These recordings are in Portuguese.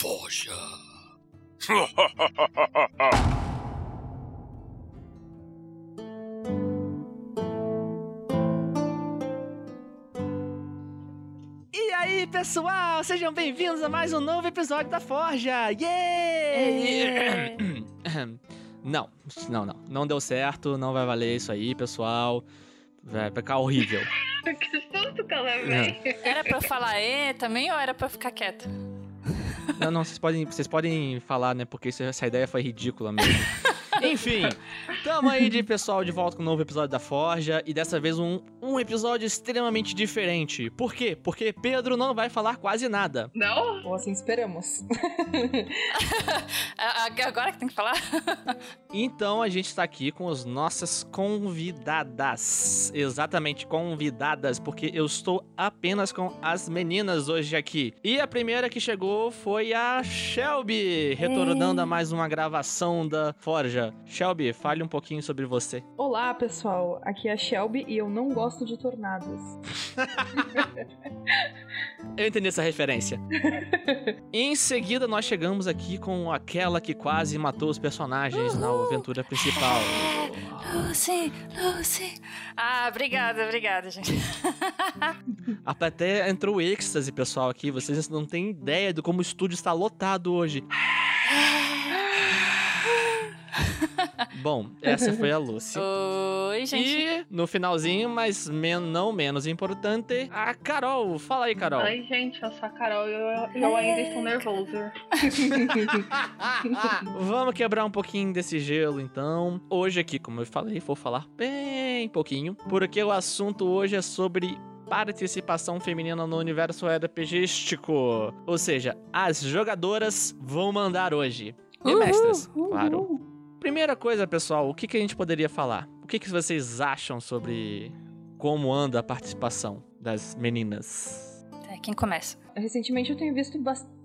Forja. E aí, pessoal, sejam bem-vindos a mais um novo episódio da Forja! Yeah! Não, não, não. Não deu certo, não vai valer isso aí, pessoal. Vai ficar horrível. que susto que levei. Era pra eu falar e também ou era pra eu ficar quieta? Não, não, vocês podem, vocês podem falar, né? Porque isso- essa ideia foi ridícula mesmo. Enfim, tamo aí de pessoal de volta com um novo episódio da Forja e dessa vez um, um episódio extremamente diferente. Por quê? Porque Pedro não vai falar quase nada. Não? Ou assim esperamos. A- a- Agora que tem que falar? Então a gente tá aqui com as nossas convidadas. Exatamente, convidadas, porque eu estou apenas com as meninas hoje aqui. E a primeira que chegou foi a Shelby, retornando a mais uma gravação da Forja. Shelby, fale um pouquinho sobre você. Olá, pessoal. Aqui é a Shelby e eu não gosto de tornados. Eu entendi essa referência. em seguida, nós chegamos aqui com aquela que quase matou os personagens na aventura principal. Lucy, Lucy. Ah, obrigada, obrigada, gente. A plateia entrou êxtase, pessoal, aqui. Vocês não têm ideia de como o estúdio está lotado hoje. Bom, essa foi a Lucy. Oi, gente. E no finalzinho, mas men não menos importante, a Carol. Fala aí, Carol. Oi, gente, eu sou a Carol e eu, eu ainda estou nervoso. Vamos quebrar um pouquinho desse gelo, então. Hoje aqui, como eu falei, vou falar bem pouquinho, porque o assunto hoje é sobre participação feminina no universo RPGístico. Ou seja, as jogadoras vão mandar hoje. E mestras, claro. Primeira coisa, pessoal, o que, que a gente poderia falar? O que, que vocês acham sobre como anda a participação das meninas? É, quem começa? Recentemente eu tenho visto bastante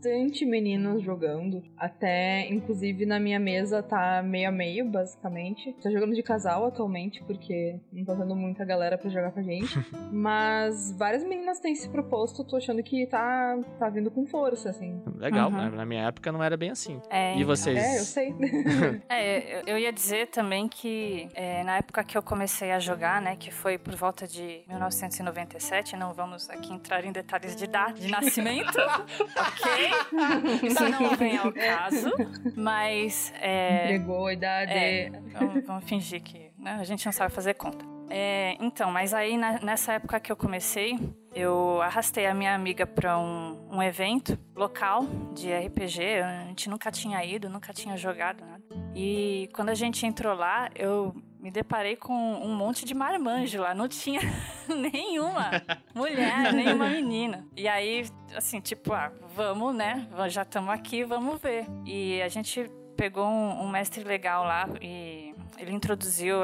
meninos jogando. Até, inclusive, na minha mesa tá meio a meio, basicamente. Tô jogando de casal atualmente, porque não tá tendo muita galera pra jogar com a gente. Mas várias meninas têm se proposto, tô achando que tá, tá vindo com força, assim. Legal, Uhum. né? na minha época não era bem assim. É, E vocês? É, eu sei. É, eu, eu ia dizer também que é, na época que eu comecei a jogar, né, que foi por volta de 1997, não vamos aqui entrar em detalhes de data de nascimento, ok? Isso não vem ao caso, mas é, Entregou a idade. É, vamos, vamos fingir que né, a gente não sabe fazer conta. É, então, mas aí na- nessa época que eu comecei, eu arrastei a minha amiga para um, um evento local de RPG. A gente nunca tinha ido, nunca tinha jogado nada. E quando a gente entrou lá, eu me deparei com um monte de marmanjo lá. Não tinha nenhuma mulher, nenhuma menina. E aí, assim, tipo, ah, vamos, né? Já estamos aqui, vamos ver. E a gente pegou um, um mestre legal lá e ele introduziu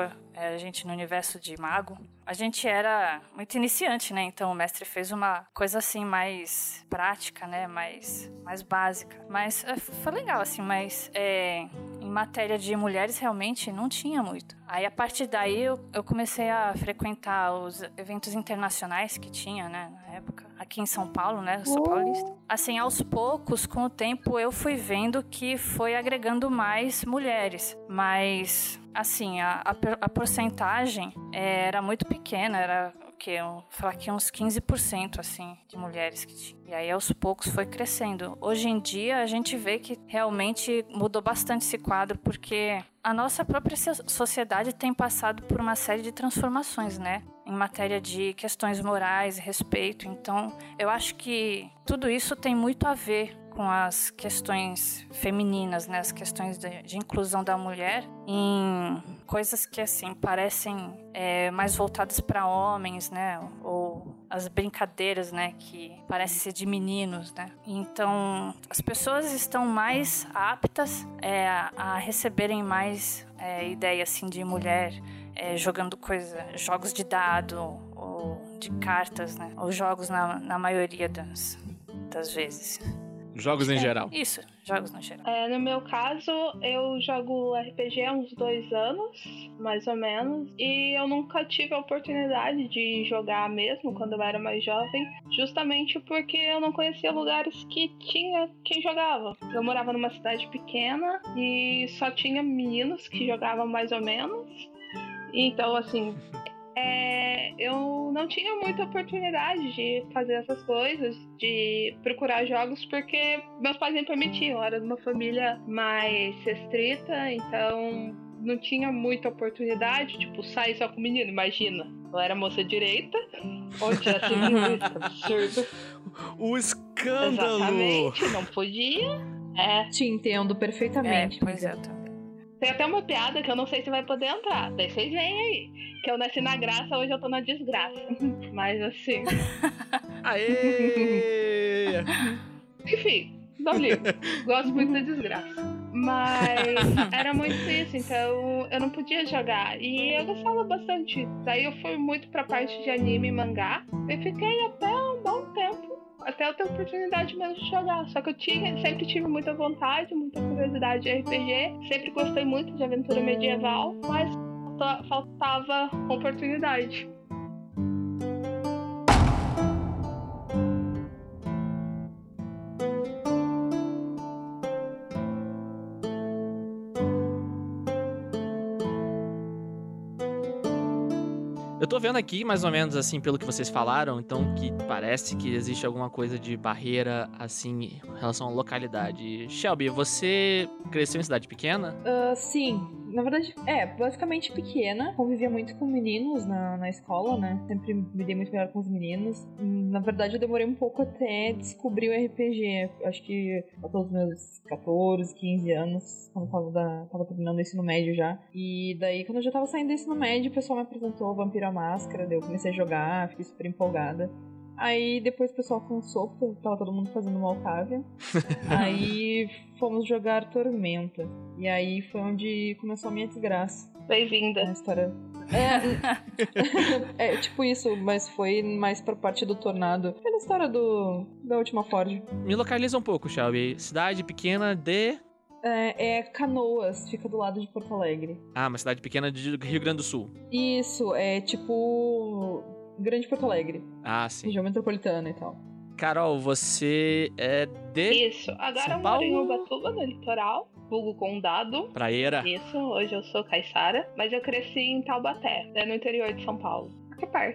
a gente no universo de mago. A gente era muito iniciante, né? Então o mestre fez uma coisa assim mais prática, né? Mais, mais básica. Mas é, foi legal, assim, mas é, em matéria de mulheres realmente não tinha muito. Aí a partir daí eu, eu comecei a frequentar os eventos internacionais que tinha, né? Na época, aqui em São Paulo, né? Eu sou paulista. Assim, aos poucos, com o tempo, eu fui vendo que foi agregando mais mulheres. Mas, assim, a, a, a porcentagem é, era muito pequena, era o quê? Um, falar que uns 15% assim de mulheres que tinha. E aí aos poucos foi crescendo. Hoje em dia a gente vê que realmente mudou bastante esse quadro porque a nossa própria so- sociedade tem passado por uma série de transformações, né? Em matéria de questões morais respeito. Então, eu acho que tudo isso tem muito a ver com as questões femininas, né? As questões de, de inclusão da mulher em coisas que, assim, parecem é, mais voltadas para homens, né? Ou as brincadeiras, né? Que parecem ser de meninos, né? Então, as pessoas estão mais aptas é, a, receberem mais é, ideia, assim, de mulher é, jogando coisa, jogos de dado ou de cartas, né? Ou jogos na, na maioria das, das vezes. Jogos em É, geral. Isso, jogos no geral. É, no meu caso, eu jogo RPG há uns dois anos, mais ou menos, e eu nunca tive a oportunidade de jogar mesmo quando eu era mais jovem, justamente porque eu não conhecia lugares que tinha quem jogava. Eu morava numa cidade pequena e só tinha meninos que jogavam mais ou menos. Então, assim, é, eu não tinha muita oportunidade de fazer essas coisas, de procurar jogos, porque meus pais nem permitiam. Eu era de uma família mais restrita, então não tinha muita oportunidade, tipo, sair só com menino, imagina. Eu era moça direita, onde tinha sido absurdo. O escândalo! Exatamente, não podia. É, Te entendo É, perfeitamente. pois é, também. Tem até uma piada que eu não sei se vai poder entrar. Daí vocês veem aí. Que eu nasci na graça, hoje eu tô na desgraça. Mas assim. Aê! Enfim, não ligo. Gosto muito da desgraça. Mas era muito isso, então eu não podia jogar. E eu gostava bastante. Daí eu fui muito pra parte de anime e mangá. E fiquei até um bom. Até eu ter oportunidade mesmo de jogar. Só que eu tinha, sempre tive muita vontade, muita curiosidade de RPG. Sempre gostei muito de aventura medieval. Mas falta- faltava oportunidade. Vendo aqui, mais ou menos assim, pelo que vocês falaram, então que parece que existe alguma coisa de barreira, assim, em relação à localidade. Shelby, você cresceu em cidade pequena? Ah, sim, na verdade, é, basicamente pequena. Convivia muito com meninos na, na escola, né? Sempre me dei muito melhor com os meninos. Hum, Na verdade, eu demorei um pouco até descobrir o RPG. Acho que até os meus 14, 15 anos, quando eu tava, da, tava terminando o ensino médio já. E daí, quando eu já tava saindo do ensino médio, o pessoal me apresentou Vampiro à Máscara, daí eu comecei a jogar, fiquei super empolgada. Aí depois o pessoal cansou, porque tava todo mundo fazendo Malcávia. aí fomos jogar Tormenta. E aí foi onde começou a minha desgraça. Bem-vinda. A história. É, é tipo isso, mas foi mais pra parte do Tornado. Pela história do da última Ford. Me localiza um pouco, Shelby. Cidade pequena de. É, é Canoas, fica do lado de Porto Alegre. Ah, uma cidade pequena de Rio Grande do Sul. Isso, é tipo. Grande Porto Alegre, Ah, sim. região metropolitana e tal. Carol, você é de Isso. Agora São eu moro em Paulo? Ubatuba, no litoral, vulgo condado. Praeira? Isso, hoje eu sou Caissara, mas eu cresci em Taubaté, né, no interior de São Paulo.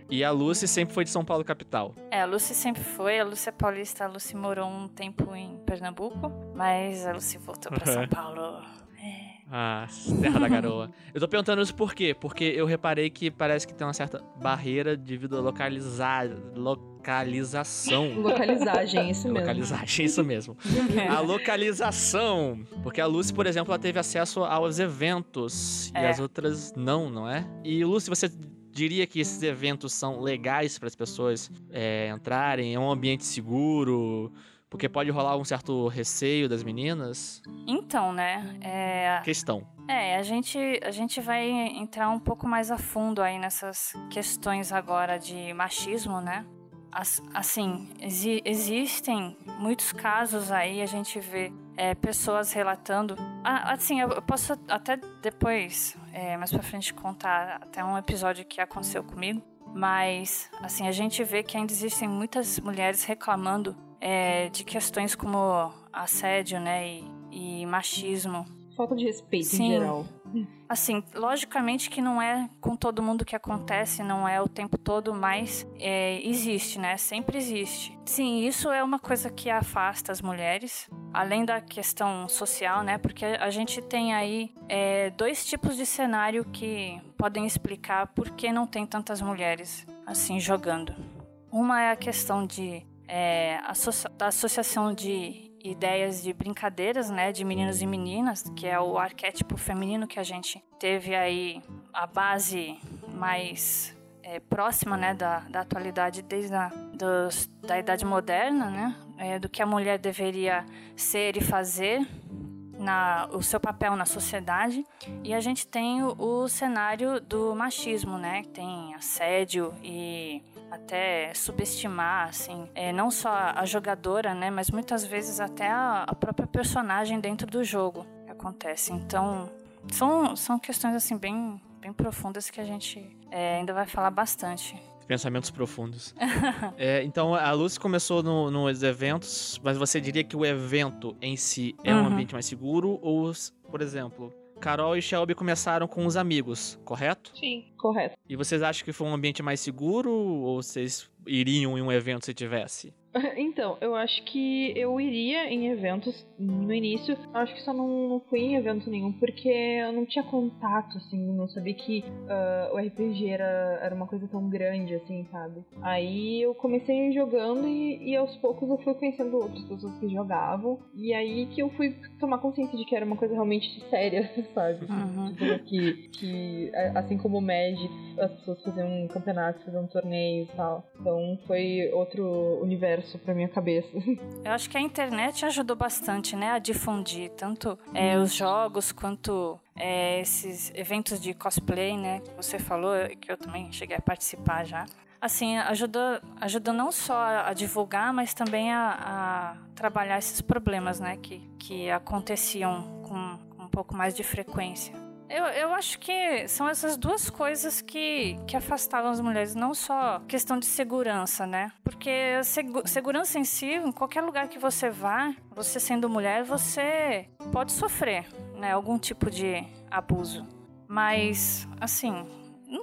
E a Lucy sempre foi de São Paulo, capital. É, a Lucy sempre foi, a Lucy é paulista, a Lucy morou um tempo em Pernambuco, mas a Lucy voltou pra São Paulo. É. Ah, terra da garoa. Eu tô perguntando isso por quê? Porque eu reparei que parece que tem uma certa barreira devido a localizar, localização. Localizagem, isso mesmo. Localizagem, isso mesmo. A localização. Porque a Lucy, por exemplo, ela teve acesso aos eventos e É. as outras não, não é? E Lucy, você diria que esses eventos são legais para as pessoas é, entrarem? É um ambiente seguro? Porque pode rolar um certo receio das meninas? Então, né, é, Questão. É, a gente, a gente vai entrar um pouco mais a fundo aí nessas questões agora de machismo, né? As- assim, exi- existem muitos casos aí, a gente vê é, pessoas relatando. Ah, assim, eu posso até depois, é, mais pra frente, contar até um episódio que aconteceu comigo. Mas, assim, a gente vê que ainda existem muitas mulheres reclamando é, de questões como assédio, né? E, e machismo Falta de respeito Sim. em geral. Assim, logicamente que não é com todo mundo que acontece, não é o tempo todo, mas é, existe, né? Sempre existe. Sim, isso é uma coisa que afasta as mulheres, além da questão social, né? Porque a gente tem aí é, dois tipos de cenário que podem explicar por que não tem tantas mulheres assim jogando. Uma é a questão de é, da associação de ideias de brincadeiras, né, de meninos e meninas, que é o arquétipo feminino que a gente teve aí a base mais é, próxima, né, da, da atualidade desde a dos, da idade moderna, né, é, do que a mulher deveria ser e fazer na, o seu papel na sociedade e a gente tem o, o cenário do machismo, né? Tem assédio e até subestimar, assim, é, não só a jogadora, né, mas muitas vezes até a, a própria personagem dentro do jogo que acontece. Então, são, são questões, assim, bem, bem profundas que a gente é, ainda vai falar bastante. Pensamentos profundos. é, então, a Lucy começou no, nos eventos, mas você diria que o evento em si é um Uhum. ambiente mais seguro? Ou, por exemplo, Carol e Shelby começaram com os amigos, correto? Sim. Correto. E vocês acham que foi um ambiente mais seguro? Ou vocês iriam em um evento se tivesse? Então, eu acho que eu iria em eventos no início. Eu acho que só não, não fui em evento nenhum porque eu não tinha contato, assim, não sabia que ah, o RPG era, era uma coisa tão grande, assim, sabe? Aí eu comecei jogando e, e aos poucos eu fui conhecendo outras pessoas que jogavam. E aí que eu fui tomar consciência de que era uma coisa realmente séria, sabe? Uhum. Que, que assim como o Magic, as pessoas faziam um campeonato, faziam torneios e tal. Então foi outro universo pra minha cabeça. Eu acho que a internet ajudou bastante, né, a difundir tanto é, os jogos quanto é, esses eventos de cosplay, né, que você falou, que eu também cheguei a participar já. Assim, ajudou, ajudou não só a, a divulgar, mas também a, a trabalhar esses problemas, né, que, que aconteciam com, com um pouco mais de frequência. Eu, eu acho que são essas duas coisas que, que afastavam as mulheres, não só questão de segurança, né? Porque a segu- segurança em si, em qualquer lugar que você vá, você sendo mulher, você pode sofrer, né? Algum tipo de abuso. Mas, assim,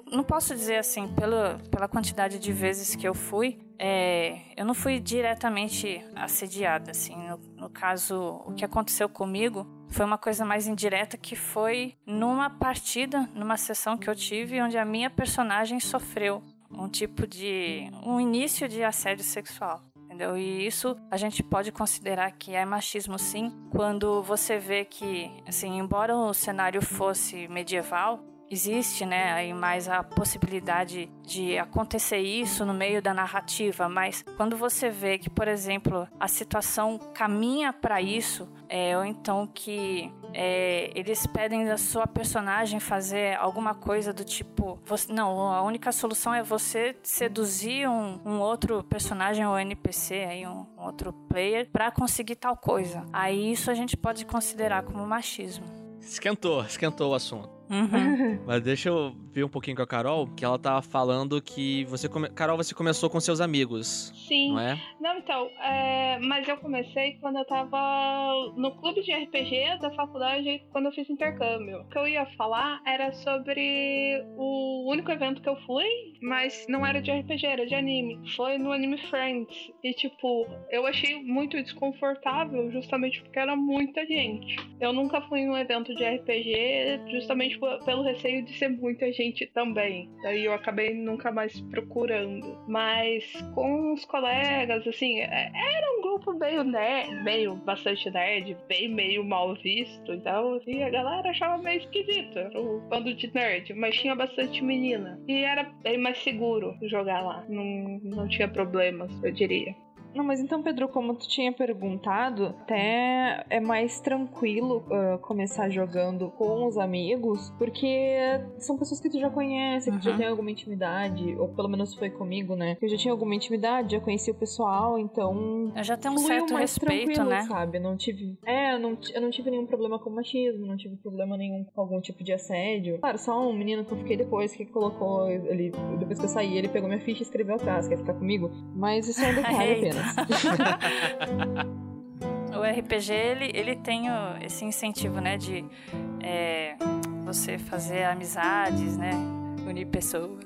não- posso dizer assim, pela, pela quantidade de vezes que eu fui, é, eu não fui diretamente assediada, assim. No, no caso, o que aconteceu comigo foi uma coisa mais indireta que foi numa partida, numa sessão que eu tive, onde a minha personagem sofreu um tipo de. um início de assédio sexual. Entendeu? E isso a gente pode considerar que é machismo sim, quando você vê que, assim, embora o cenário fosse medieval, existe, né, aí mais a possibilidade de acontecer isso no meio da narrativa, mas quando você vê que, por exemplo, a situação caminha para isso, é, ou então que é, eles pedem da sua personagem fazer alguma coisa do tipo, você- não, a única solução é você seduzir um, um outro personagem ou NPC, aí um, um outro player, para conseguir tal coisa. Aí isso a gente pode considerar como machismo. Esquentou, esquentou o assunto. Uhum. Mas deixa eu ver um pouquinho com a Carol, que ela tava falando que você come... Carol, você começou com seus amigos, Sim. não é? Não, então, é, mas eu comecei quando eu tava no clube de RPG da faculdade, quando eu fiz intercâmbio. O que eu ia falar era sobre o único evento que eu fui, mas não era de RPG, era de anime. Foi no Anime Friends. E, tipo, eu achei muito desconfortável, justamente porque era muita gente. Eu nunca fui em um evento de RPG, justamente pelo receio de ser muita gente também. Daí eu acabei nunca mais procurando. Mas com os colegas, assim, é- era um grupo meio nerd, meio bastante nerd, bem meio mal visto. Então, assim, a galera achava meio esquisito. Era um bando de nerd, mas tinha bastante menina. E era bem mais seguro jogar lá. Não, não tinha problemas, eu diria. Não, mas então, Pedro, como tu tinha perguntado, até é mais tranquilo ah, começar jogando com os amigos, porque são pessoas que tu já conhece, que tu já Uhum. tem alguma intimidade, ou pelo menos foi comigo, né? Eu já tinha alguma intimidade, já conhecia o pessoal, então. Eu já tenho um certo mais respeito, tranquilo, né? sabe? Não tive. É, eu não, eu não tive nenhum problema com machismo, não tive problema nenhum com algum tipo de assédio. Claro, só um menino que eu fiquei depois que colocou ele. Depois que eu saí, ele pegou minha ficha e escreveu atrás, quer ficar comigo. Mas isso é um detalhe apenas. O RPG, ele, ele tem o- esse incentivo, né, de é, você fazer amizades, né, unir pessoas.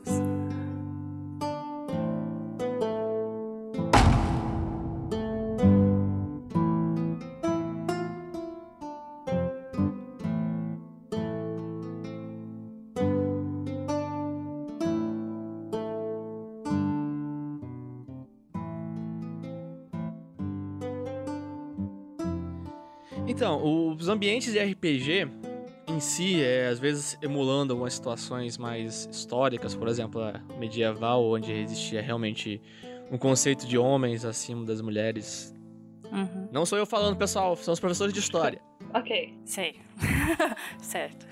Os ambientes de RPG em si, é, às vezes emulando algumas situações mais históricas, por exemplo, a medieval, onde existia realmente um conceito de homens acima das mulheres. Uhum. Não sou eu falando, pessoal, são os professores de história. Ok. Sei. certo.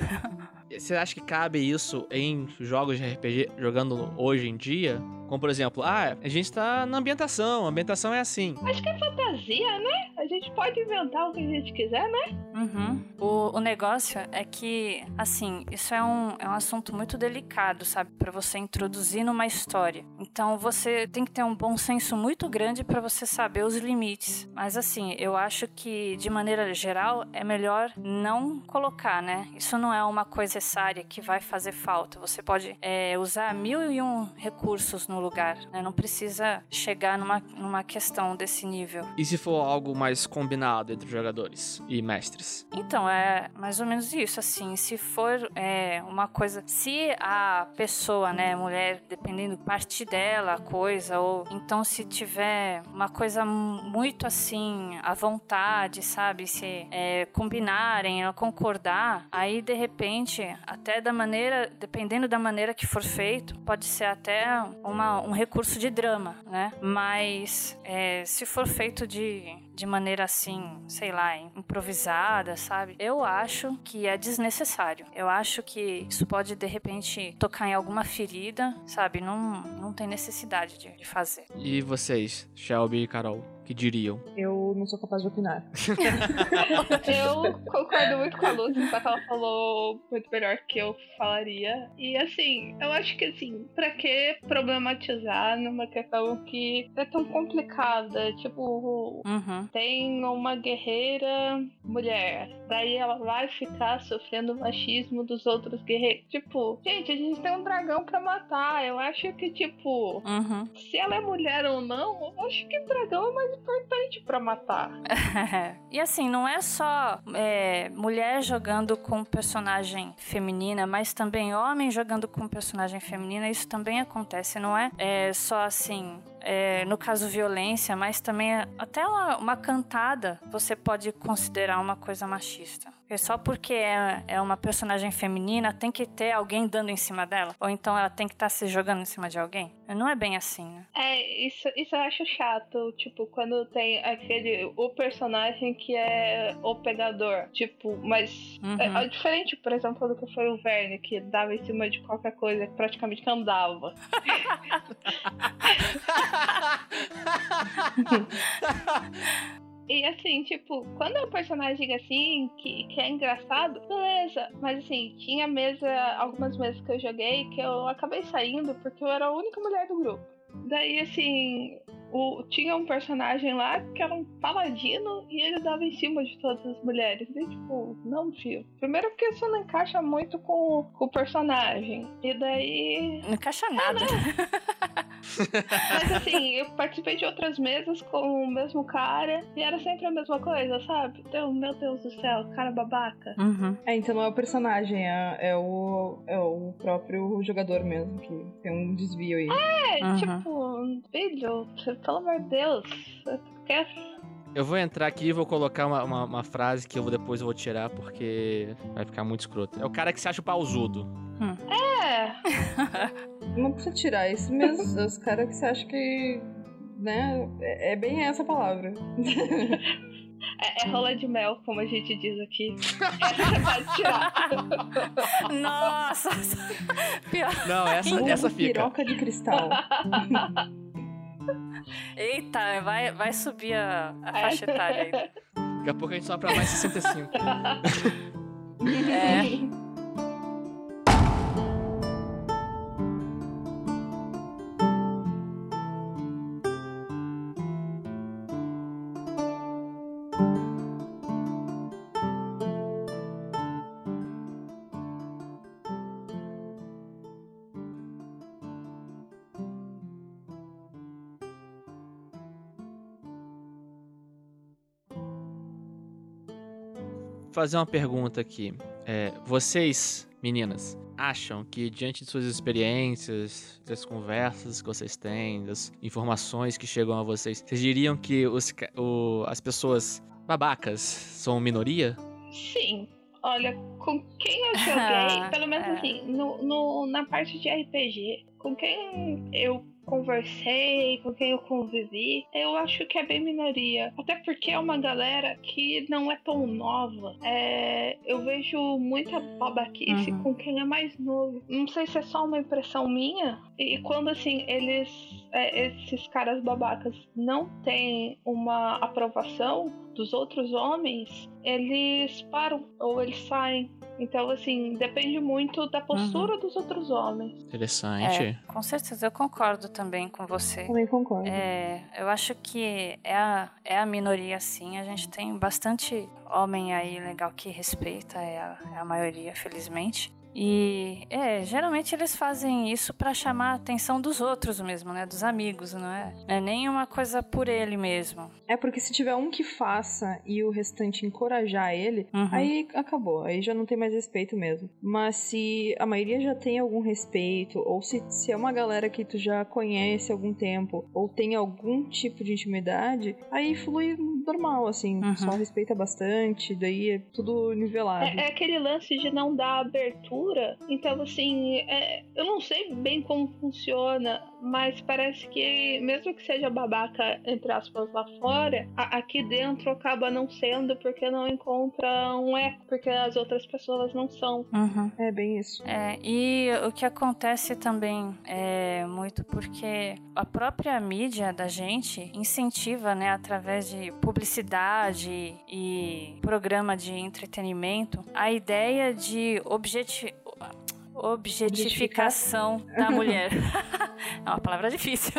Você acha que cabe isso em jogos de RPG jogando hoje em dia? Como, por exemplo, ah, a gente tá na ambientação, a ambientação é assim. Acho que é fantasia, né? A gente pode inventar o que a gente quiser, né? Uhum. O, o negócio é que, assim, isso é um, é um assunto muito delicado, sabe? Para você introduzir numa história. Então você tem que ter um bom senso muito grande para você saber os limites. Mas, assim, eu acho que, de maneira geral, é melhor não colocar, né? Isso não é uma coisa necessária que vai fazer falta. Você pode é, usar mil e um recursos no lugar, né? Não precisa chegar numa, numa questão desse nível. E se for algo mais combinado entre jogadores e mestres? Então, é mais ou menos isso, assim. Se for é, uma coisa... Se a pessoa, né, mulher, dependendo parte dela, a coisa, ou então se tiver uma coisa muito, assim, à vontade, sabe? Se é, combinarem, concordar, aí, de repente, até da maneira, dependendo da maneira que for feito, pode ser até uma, um recurso de drama, né? Mas é, se for feito de, de maneira assim, sei lá, improvisada, sabe? Eu acho que é desnecessário. Eu acho que isso pode de repente tocar em alguma ferida, sabe? Não, não tem necessidade de, de fazer. E vocês, Shelby e Carol? que diriam? Eu não sou capaz de opinar. eu concordo muito com a Luz, só que ela falou muito melhor que eu falaria. E assim, eu acho que assim, pra que problematizar numa questão que é tão complicada? Tipo, uhum. Tem uma guerreira mulher, daí ela vai ficar sofrendo machismo dos outros guerreiros. Tipo, gente, a gente tem um dragão pra matar. Eu acho que, tipo, uhum. se ela é mulher ou não, eu acho que o dragão é mais importante para matar. e assim, não é só é, mulher jogando com personagem feminina, mas também homem jogando com personagem feminina. Isso também acontece, não é, é só assim é, no caso violência, mas também até uma, uma, cantada você pode considerar uma coisa machista. Porque só porque é, é, uma personagem feminina tem que ter alguém dando em cima dela? Ou então ela tem que estar tá se jogando em cima de alguém? Não é bem assim, né? É, isso, isso eu acho chato. Tipo, quando tem aquele. O personagem que é o pegador. Tipo, mas. É, uhum. É, é, diferente, por exemplo, do que foi o Verne, que dava em cima de qualquer coisa, que praticamente andava. E assim, tipo, quando é um personagem assim, que, que é engraçado, beleza. Mas assim, tinha mesa, algumas mesas que eu joguei que eu acabei saindo porque eu era a única mulher do grupo. Daí, assim, o, tinha um personagem lá que era um paladino e ele dava em cima de todas as mulheres. E tipo, não, fio. Primeiro porque isso não encaixa muito com, com o personagem. E daí. Não encaixa nada. Né? Mas assim, eu participei de outras mesas com o mesmo cara e era sempre a mesma coisa, sabe? Então, meu Deus do céu, cara babaca. Uhum. É, então não é o personagem, é, é, o, é o próprio jogador mesmo que tem um desvio aí. É, uhum. tipo, filho, pelo amor de Deus, quer eu vou entrar aqui e vou colocar uma, uma, uma, frase que eu depois vou tirar porque vai ficar muito escroto. É o cara que se acha pausudo. Hum. É! Não precisa tirar isso mesmo. Os caras que você acha que. né? É, é bem essa palavra. É, é, rola de mel, como a gente diz aqui. Essa pode tirar. Nossa! Pior. Não, essa, essa fica. Piroca de cristal. Eita, vai, vai subir a, a faixa etária aí. Daqui a pouco a gente só pra mais 65. é. fazer uma pergunta aqui. É, vocês, meninas, acham que diante de suas experiências, das conversas que vocês têm, das informações que chegam a vocês, vocês diriam que os, o, as pessoas babacas são minoria? Sim. Olha, com quem eu joguei, pelo menos é. assim, no, no, na parte de RPG, com quem eu conversei, com quem eu convivi, eu acho que é bem minoria. Até porque é uma galera que não é tão nova. É, eu vejo muita babaquice uhum. com quem é mais novo. Não sei se é só uma impressão minha. E quando assim, eles. É, esses caras babacas não têm uma aprovação dos outros homens, eles param ou eles saem. Então, assim, depende muito da postura uhum. dos outros homens. Interessante. É, com certeza, eu concordo também com você. Também concordo. É, eu acho que é a, é a minoria, sim. A gente tem bastante homem aí legal que respeita, é a, é a maioria, felizmente. E é, geralmente eles fazem isso para chamar a atenção dos outros mesmo, né? Dos amigos, não é? Não é nem uma coisa por ele mesmo. É porque se tiver um que faça e o restante encorajar ele, uhum. aí acabou. Aí já não tem mais respeito mesmo. Mas se a maioria já tem algum respeito, ou se, se é uma galera que tu já conhece há algum tempo, ou tem algum tipo de intimidade, aí flui normal, assim. Uhum. Só respeita bastante, daí é tudo nivelado. É, é aquele lance de não dar abertura então, assim, é, eu não sei bem como funciona, mas parece que, mesmo que seja babaca, entre aspas, lá fora, a, aqui dentro acaba não sendo porque não encontra um eco, porque as outras pessoas não são. Uhum. É bem isso. É, e o que acontece também é muito porque a própria mídia da gente incentiva, né, através de publicidade e programa de entretenimento, a ideia de objetivo objetificação da mulher. é uma palavra difícil.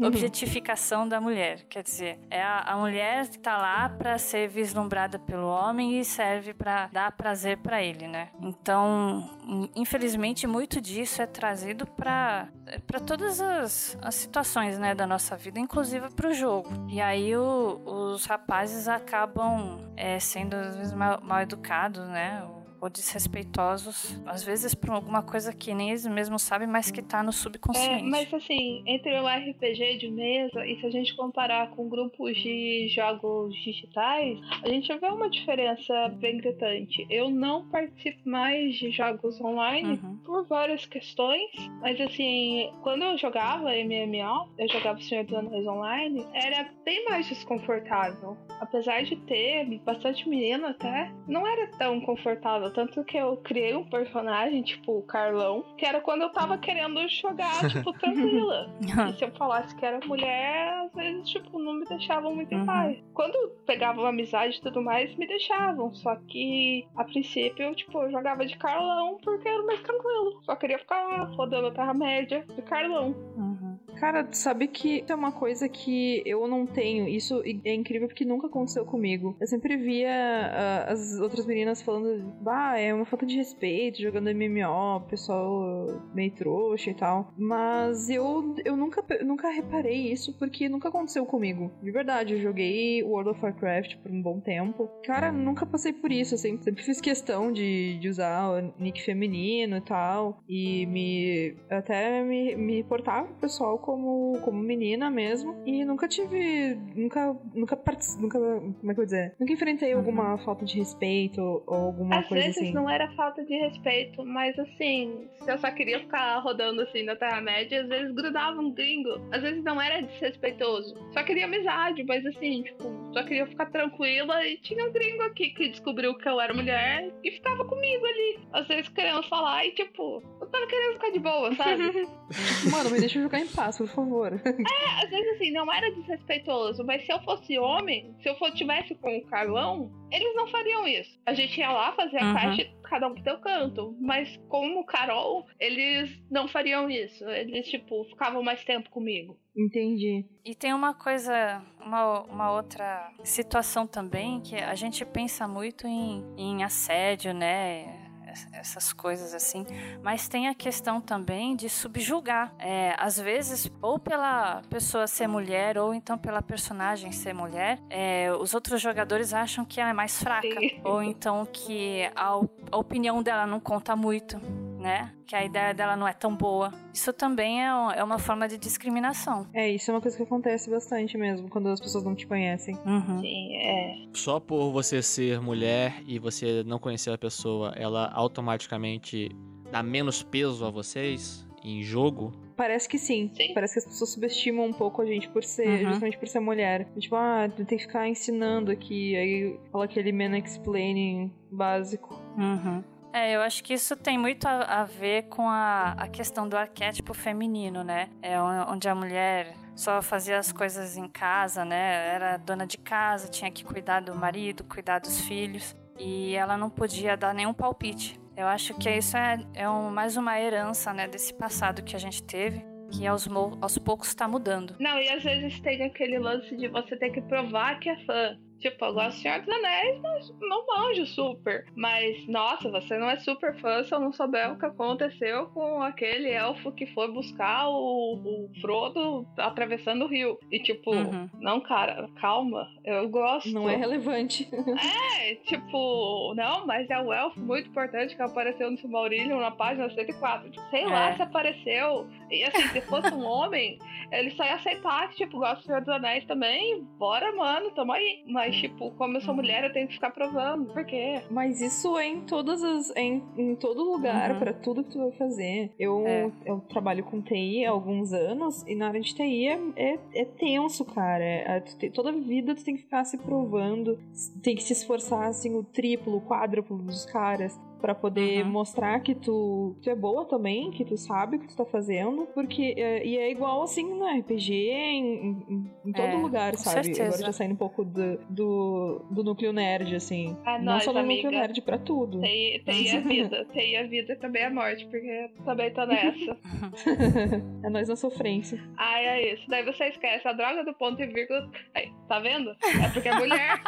objetificação da mulher. Quer dizer, é a, a mulher que tá lá para ser vislumbrada pelo homem e serve para dar prazer para ele, né? Então, infelizmente, muito disso é trazido para para todas as, as situações, né, da nossa vida, inclusive para o jogo. E aí o, os rapazes acabam é, sendo às vezes mal, mal educados, né? Ou desrespeitosos, às vezes por alguma coisa que nem eles mesmos sabem, mas que tá no subconsciente. É, mas assim, entre o RPG de mesa e se a gente comparar com grupos de jogos digitais, a gente vê uma diferença bem gritante. Eu não participo mais de jogos online uhum. por várias questões, mas assim, quando eu jogava MMO, eu jogava Senhor dos Anéis online, era bem mais desconfortável. Apesar de ter bastante menino até, não era tão confortável tanto que eu criei um personagem, tipo o Carlão, que era quando eu tava querendo jogar, tipo, tranquila. e se eu falasse que era mulher, às vezes, tipo, não me deixavam muito em uhum. paz. Quando pegavam amizade e tudo mais, me deixavam. Só que, a princípio, eu, tipo, eu jogava de Carlão porque era mais tranquilo. Só queria ficar rodando a Terra-média de Carlão. Uhum. Cara, sabe que é uma coisa que eu não tenho. Isso é incrível porque nunca aconteceu comigo. Eu sempre via uh, as outras meninas falando, bah, é uma falta de respeito jogando MMO, pessoal meio trouxa e tal. Mas eu, eu nunca, nunca reparei isso porque nunca aconteceu comigo. De verdade, eu joguei World of Warcraft por um bom tempo. Cara, nunca passei por isso. Assim, sempre fiz questão de, de usar o nick feminino e tal. E me até me, me portar com o pessoal como, como menina mesmo. E nunca tive. Nunca. Nunca Nunca. Como é que eu vou dizer? Nunca enfrentei uhum. alguma falta de respeito ou alguma Às coisa vezes assim. não era falta de respeito, mas assim, se eu só queria ficar rodando assim na Terra-média, às vezes grudava um gringo. Às vezes não era desrespeitoso. Só queria amizade, mas assim, tipo, só queria ficar tranquila e tinha um gringo aqui que descobriu que eu era mulher e ficava comigo ali. Às vezes querendo falar e tipo, eu tava querendo ficar de boa, sabe? Mano, me deixa jogar em paz, por favor. É, às vezes assim, não era desrespeitoso, mas se eu fosse homem, se eu fosse, tivesse com o Carlão, eles não fariam isso. A gente ia lá fazer a uhum. parte, cada um pro seu canto. Mas como Carol, eles não fariam isso. Eles, tipo, ficavam mais tempo comigo. Entendi. E tem uma coisa, uma, uma outra situação também, que a gente pensa muito em, em assédio, né? Essas coisas assim. Mas tem a questão também de subjugar. É, às vezes, ou pela pessoa ser mulher, ou então pela personagem ser mulher, é, os outros jogadores acham que ela é mais fraca. Sim. Ou então que a, a opinião dela não conta muito né? Que a ideia dela não é tão boa. Isso também é, é uma forma de discriminação. É, isso é uma coisa que acontece bastante mesmo, quando as pessoas não te conhecem. Uhum. Sim, é. Só por você ser mulher e você não conhecer a pessoa, ela automaticamente dá menos peso a vocês? em jogo? Parece que sim. Sim. Parece que as pessoas subestimam um pouco a gente por ser, Uhum. justamente por ser mulher. Tipo, ah, tem que ficar ensinando aqui. Aí fala aquele man-explaining básico. Uhum. É, eu acho que isso tem muito a, a ver com a, a questão do arquétipo feminino, né? É on- onde a mulher só fazia as coisas em casa, né? Era dona de casa, tinha que cuidar do marido, cuidar dos filhos. E ela não podia dar nenhum palpite. Eu acho que isso é, é um- mais uma herança, né? Desse passado que a gente teve, que aos, aos poucos está mudando. Não, e às vezes tem aquele lance de você ter que provar que é fã. Tipo, eu gosto de Senhor dos Anéis, mas não manjo super. Mas, nossa, você não é super fã se eu não souber o que aconteceu com aquele elfo que foi buscar o, o Frodo atravessando o rio. E tipo, Uhum. não, cara, calma, eu gosto. Não é relevante. É, tipo, não, mas é o elfo muito importante que apareceu no Silmarillion na página 104. Tipo, sei lá É. se apareceu. E assim, se fosse um homem, ele só ia aceitar que, tipo, gosta do Senhor dos Anéis também. Bora, mano, tamo aí. Mas, tipo, como eu sou mulher, eu tenho que ficar provando. Por quê? Mas isso é em todas as. é em, em todo lugar, Uhum. pra tudo que tu vai fazer. Eu, É. eu trabalho com TI há alguns anos e na área de TI é, é, é tenso, cara. É- toda vida tu tem que ficar se provando, tem que se esforçar assim, o triplo, o quádruplo dos caras. Pra poder Uhum. mostrar que tu, tu é boa também, que tu sabe o que tu tá fazendo. Porque. é, e é igual assim no RPG, em, em, em todo É, lugar, sabe? certeza. Agora já saindo um pouco do, do, do núcleo nerd, assim. É Não nóis, só no amiga. núcleo nerd, pra tudo. Tem, tem a vida. Tem a vida e também a morte, porque também tô nessa. é nós na sofrência. Ai, é isso. Daí você esquece a droga do ponto e vírgula. Aí, tá vendo? É porque é mulher.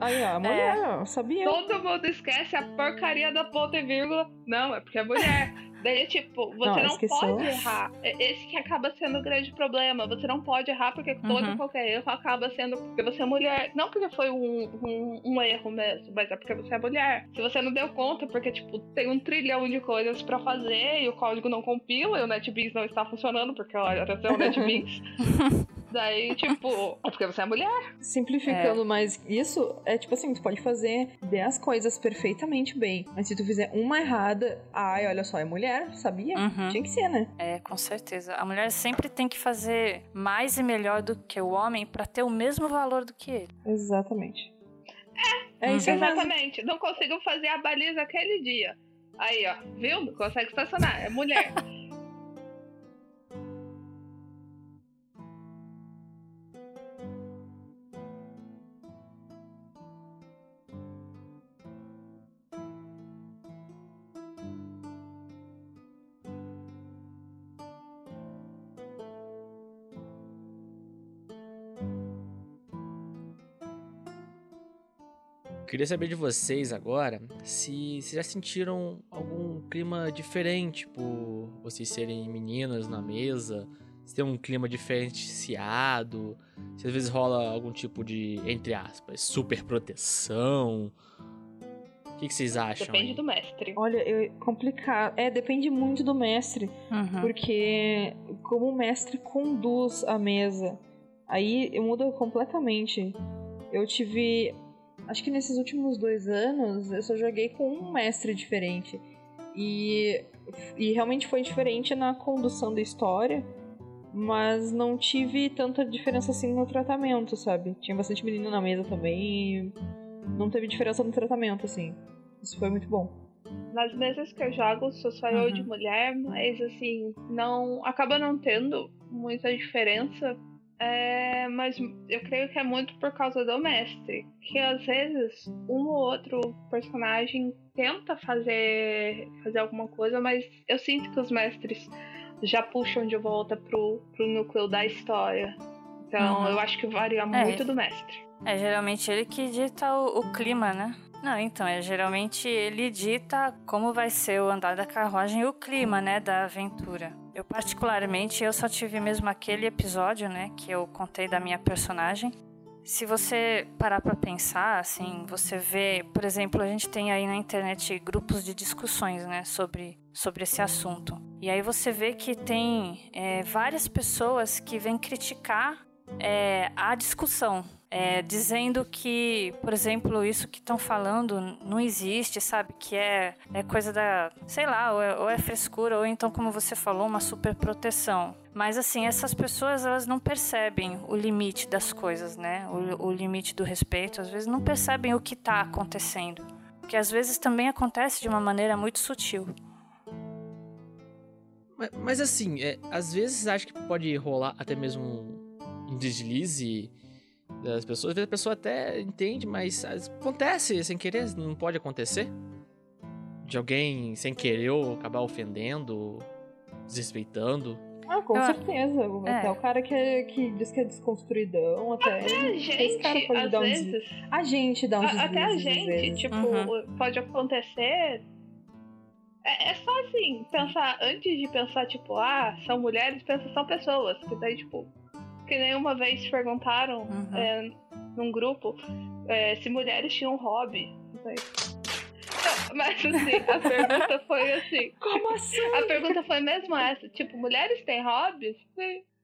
Aí, ó, a mulher, ó, sabia? Todo mundo esquece a porcaria da ponta e vírgula. Não, é porque é mulher. Daí, tipo, você Não, não, pode errar. É- Esse que acaba sendo o grande problema. Você não pode errar porque todo Uhum. e qualquer erro acaba sendo porque você é mulher. Não porque foi um, um, um erro mesmo, mas é porque você é mulher. Se você não deu conta, porque, tipo, tem um trilhão de coisas pra fazer e o código não compila e o NetBeans não está funcionando, porque, olha, até o NetBeans. Daí, tipo, é porque você é mulher. Simplificando mais isso, é tipo assim, tu pode fazer 10 coisas perfeitamente bem, mas se tu fizer uma errada, ai, olha só, é mulher, sabia? Uhum. Tinha que ser, né? É, com certeza. A mulher sempre tem que fazer mais e melhor do que o homem pra ter o mesmo valor do que ele. Exatamente. É, Uhum. isso mesmo. Exatamente. Não consigo fazer a baliza aquele dia. Aí, ó, viu? Consegue estacionar. É mulher. Queria saber de vocês agora se, se já sentiram algum clima diferente por vocês serem meninas na mesa, se tem um clima diferenciado, se às vezes rola algum tipo de, entre aspas, super proteção. O que, que vocês acham? Depende aí? do mestre. Olha, é complicado. É, depende muito do mestre. Uhum. Porque como o mestre conduz a mesa, aí muda completamente. Eu tive. Acho que nesses últimos dois anos eu só joguei com um mestre diferente. E, e realmente foi diferente na condução da história, mas não tive tanta diferença assim no tratamento, sabe? Tinha bastante menino na mesa também não teve diferença no tratamento, assim. Isso foi muito bom. Nas mesas que eu jogo, sou só eu Uhum. de mulher, mas assim, não. Acaba não tendo muita diferença. É, mas eu creio que é muito por causa do mestre. Que às vezes um ou outro personagem tenta fazer, fazer alguma coisa, mas eu sinto que os mestres já puxam de volta pro, pro núcleo da história. Então Uhum. eu acho que varia muito do mestre. É geralmente ele que dita o, o clima, né? Não, então, é geralmente ele dita como vai ser o andar da carruagem e o clima, né, da aventura. Eu particularmente, eu só tive mesmo aquele episódio, né, que eu contei da minha personagem. Se você parar pra pensar, assim, você vê, por exemplo, a gente tem aí na internet grupos de discussões, né, sobre, sobre esse assunto. E aí você vê que tem é, várias pessoas que vêm criticar é, a discussão. É, dizendo que, por exemplo, isso que estão falando não existe, sabe? Que é, é coisa da, sei lá, ou é, ou é frescura, ou então, como você falou, uma super proteção. Mas assim, essas pessoas elas não percebem o limite das coisas, né? O, o limite do respeito, às vezes não percebem o que está acontecendo. Que às vezes também acontece de uma maneira muito sutil. Mas, mas assim, é, às vezes acho que pode rolar até mesmo um deslize das pessoas. Às vezes a pessoa até entende, mas acontece sem querer, não pode acontecer. De alguém sem querer ou acabar ofendendo, desrespeitando. Ah, com ah, certeza. É. Até o cara que, que diz que é desconstruidão, até. Até a gente, esse cara pode dar vezes, um A gente dá um Até a gente, tipo, uhum. pode acontecer. É, é, só assim, pensar, antes de pensar, tipo, ah, são mulheres, pensa são pessoas. Que daí, tipo, que nem uma vez perguntaram uhum. é, num grupo é, se mulheres tinham hobby. Mas assim, a pergunta foi assim. Como assim? A pergunta foi mesmo essa. Tipo, mulheres têm hobbies?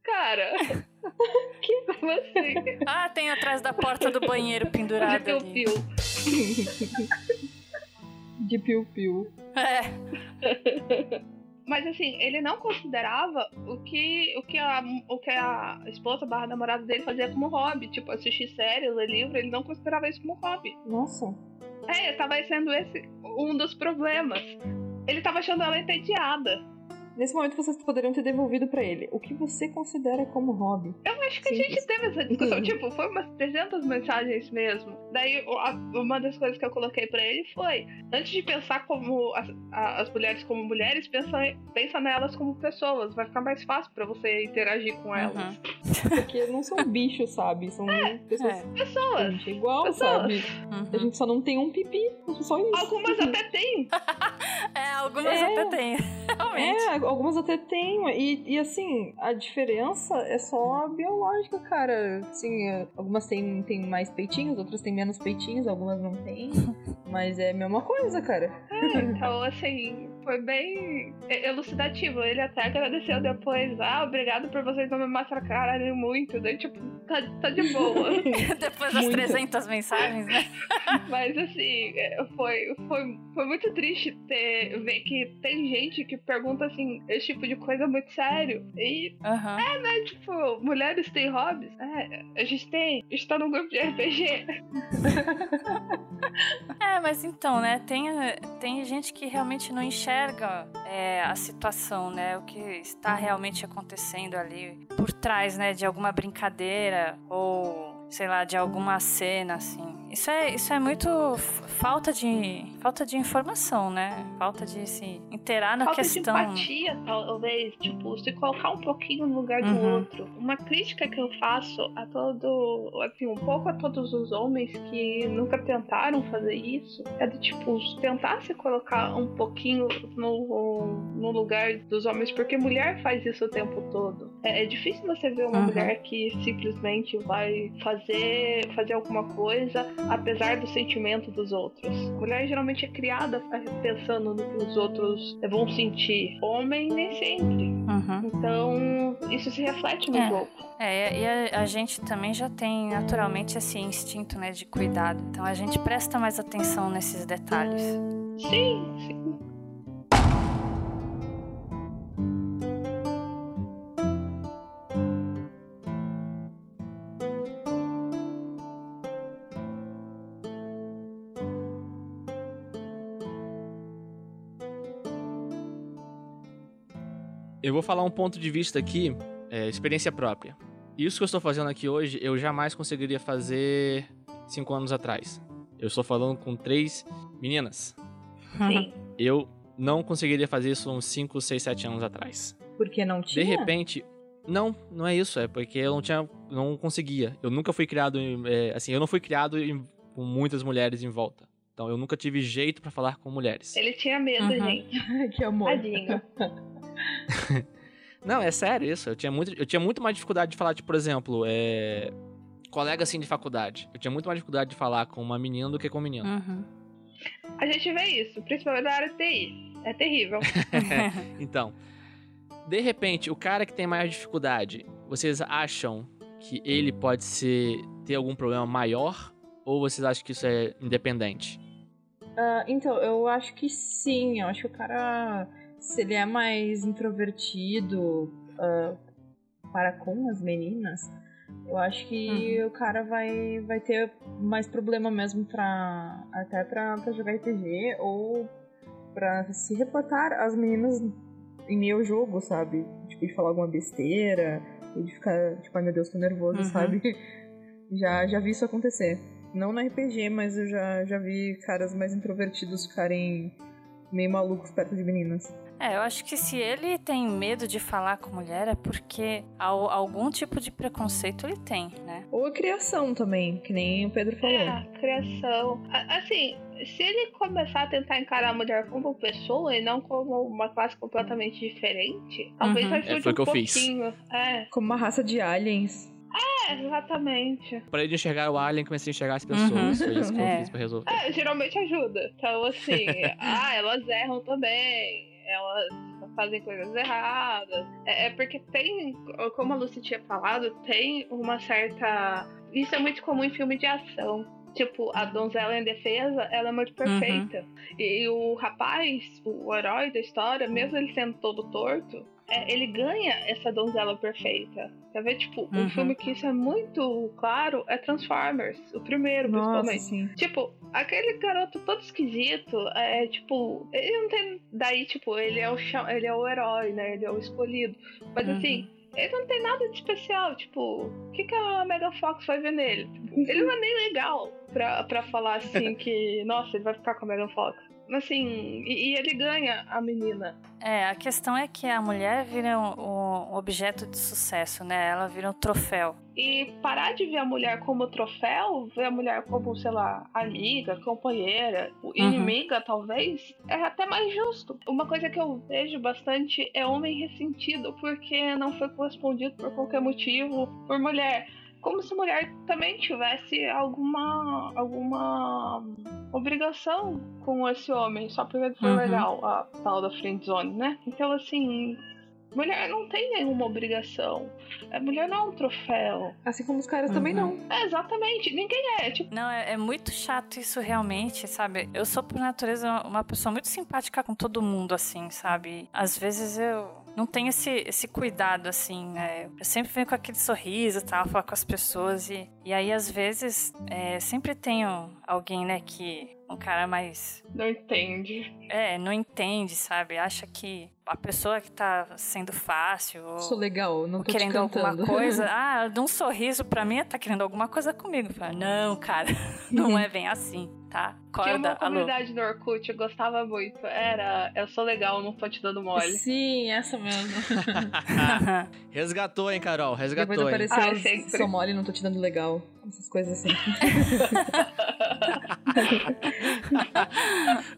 Cara. que como assim? Ah, tem atrás da porta do banheiro pendurado. De piu-piu. De piu-piu. É. Mas assim, ele não considerava o que, o que, a, o que a esposa barra namorada dele fazia como hobby. Tipo, assistir séries, ler livro, ele não considerava isso como hobby. Nossa. É, tava sendo esse um dos problemas. Ele tava achando ela entediada. Nesse momento vocês poderiam ter devolvido para ele. O que você considera como hobby? Eu acho que Simples. a gente teve essa discussão. tipo, foi umas 300 mensagens mesmo. Daí, uma das coisas que eu coloquei para ele foi: antes de pensar como as, as mulheres como mulheres, pensa, pensa nelas como pessoas. Vai ficar mais fácil para você interagir com elas. Uhum. Porque não são bichos, sabe? São é, pessoas. É. Pessoas. Gente, igual, pessoas. sabe? Uhum. A gente só não tem um pipi. Só isso. Algumas até tem. é, algumas é. até tem. Realmente. É, algumas até tem. E, e assim, a diferença é só biológica, cara. Assim, algumas têm, têm mais peitinhos, outras têm menos peitinhos, algumas não têm. Mas é a mesma coisa, cara. É, então, assim, foi bem elucidativo. Ele até agradeceu depois. Ah, obrigado por vocês não me massacrarem muito. Daí, tipo, tá, tá de boa. depois das muito. 300 mensagens, né? Mas, assim, é, foi, foi, foi muito triste ter, ver que tem gente que pergunta, assim, esse tipo de coisa muito sério. E, uhum. é, né? Tipo, mulheres têm hobbies? É, a gente tem. Está num grupo de RPG. é, mas então, né? Tem, tem gente que realmente não enxerga é, a situação, né? O que está realmente acontecendo ali por trás, né? De alguma brincadeira ou sei lá, de alguma cena, assim. Isso é, isso é muito falta de, falta de informação, né? Falta de se inteirar na falta questão. Falta de empatia, talvez. Tipo, se colocar um pouquinho no lugar do uhum. outro. Uma crítica que eu faço a todo... Assim, um pouco a todos os homens que nunca tentaram fazer isso. É de, tipo, tentar se colocar um pouquinho no, no lugar dos homens. Porque mulher faz isso o tempo todo. É, é difícil você ver uma uhum. mulher que simplesmente vai fazer, fazer alguma coisa apesar do sentimento dos outros. Mulher geralmente é criada pensando no que os outros vão sentir. Homem nem sempre. Uhum. Então, isso se reflete no é. jogo. É, e a, a, gente também já tem naturalmente esse instinto, né, de cuidado. Então a gente presta mais atenção nesses detalhes. Sim, sim. Eu vou falar um ponto de vista aqui, é, experiência própria. Isso que eu estou fazendo aqui hoje, eu jamais conseguiria fazer cinco anos atrás. Eu estou falando com três meninas. Sim. Eu não conseguiria fazer isso uns 5, 6, 7 anos atrás. Porque não tinha? De repente, não, não é isso, é porque eu não tinha, não conseguia. Eu nunca fui criado, é, assim, eu não fui criado em, com muitas mulheres em volta. Então eu nunca tive jeito para falar com mulheres. Ele tinha medo, uhum. gente. que amor. Tadinho. Não, é sério isso. Eu tinha muito, eu tinha muito mais dificuldade de falar, tipo, por exemplo, é... colega assim de faculdade. Eu tinha muito mais dificuldade de falar com uma menina do que com um menino. Uhum. A gente vê isso, principalmente na área de TI. É terrível. então, de repente, o cara que tem mais dificuldade, vocês acham que ele pode ser ter algum problema maior? Ou vocês acham que isso é independente? Uh, então, eu acho que sim. Eu acho que o cara, se ele é mais introvertido uh, para com as meninas, eu acho que uhum. o cara vai, vai ter mais problema mesmo pra. Até pra, pra jogar RPG ou pra se reportar às meninas em meio jogo, sabe? Tipo, de falar alguma besteira, ou de ficar, tipo, ai meu Deus, tô nervoso, uhum. sabe? Já, já vi isso acontecer. Não no RPG, mas eu já, já vi caras mais introvertidos ficarem meio malucos perto de meninas. É, eu acho que se ele tem medo de falar com mulher é porque algum tipo de preconceito ele tem, né? Ou a criação também, que nem o Pedro falou. É, a criação. Assim, se ele começar a tentar encarar a mulher como pessoa e não como uma classe completamente diferente, talvez uhum. ajude é, foi um que eu pouquinho. Fiz. É. Como uma raça de aliens. É, exatamente. Pra ele enxergar o alien, comecei a enxergar as pessoas. Uhum. Foi isso que é. eu fiz pra resolver. É, geralmente ajuda. Então, assim, ah, elas erram também elas fazem coisas erradas. É, é, porque tem, como a Lucy tinha falado, tem uma certa. Isso é muito comum em filme de ação. Tipo, a donzela em defesa, ela é muito perfeita. Uhum. E, e o rapaz, o herói da história, mesmo ele sendo todo torto, é, ele ganha essa donzela perfeita. Quer ver? Tipo, uhum. um filme que isso é muito claro é Transformers, o primeiro, Nossa, principalmente. Sim. Tipo, aquele garoto todo esquisito, é tipo, ele não tem. Daí, tipo, ele é o, ele é o herói, né? Ele é o escolhido. Mas uhum. assim. Ele não tem nada de especial, tipo, o que, que a Mega Fox vai ver nele? Tipo, ele não é nem legal pra, pra falar assim que, nossa, ele vai ficar com a Mega Fox assim, e, e, ele ganha a menina. É, a questão é que a mulher vira um, um, objeto de sucesso, né? Ela vira um troféu. E parar de ver a mulher como troféu, ver a mulher como, sei lá, amiga, companheira, uhum. inimiga, talvez, é até mais justo. Uma coisa que eu vejo bastante é homem ressentido porque não foi correspondido por qualquer motivo por mulher como se mulher também tivesse alguma alguma obrigação com esse homem, só porque ele foi uhum. legal, a tal da friendzone, né? Então, assim, Mulher não tem nenhuma obrigação. A mulher não é um troféu. Assim como os caras uhum. também não. É, exatamente. Ninguém é. Tipo... Não, é, é, muito chato isso realmente, sabe? Eu sou, por natureza, uma pessoa muito simpática com todo mundo, assim, sabe? Às vezes eu não tenho esse, esse cuidado, assim, né? Eu sempre venho com aquele sorriso e tal, falar com as pessoas. E, e aí, às vezes, é, sempre tenho alguém, né, que um cara mais. Não entende. É, não entende, sabe? Acha que a pessoa que tá sendo fácil. Ou, Sou legal, não tô querendo alguma coisa. Ah, dá um sorriso pra mim, tá querendo alguma coisa comigo. Fala, não, cara, não é bem assim, tá? Corda, Tinha uma comunidade alô. no Orkut, eu gostava muito. Era, eu sou legal, não tô te dando mole. Sim, essa mesmo. Resgatou, hein, Carol? Resgatou, Depois apareceu, ah, sou mole, não tô te dando legal. Essas coisas assim.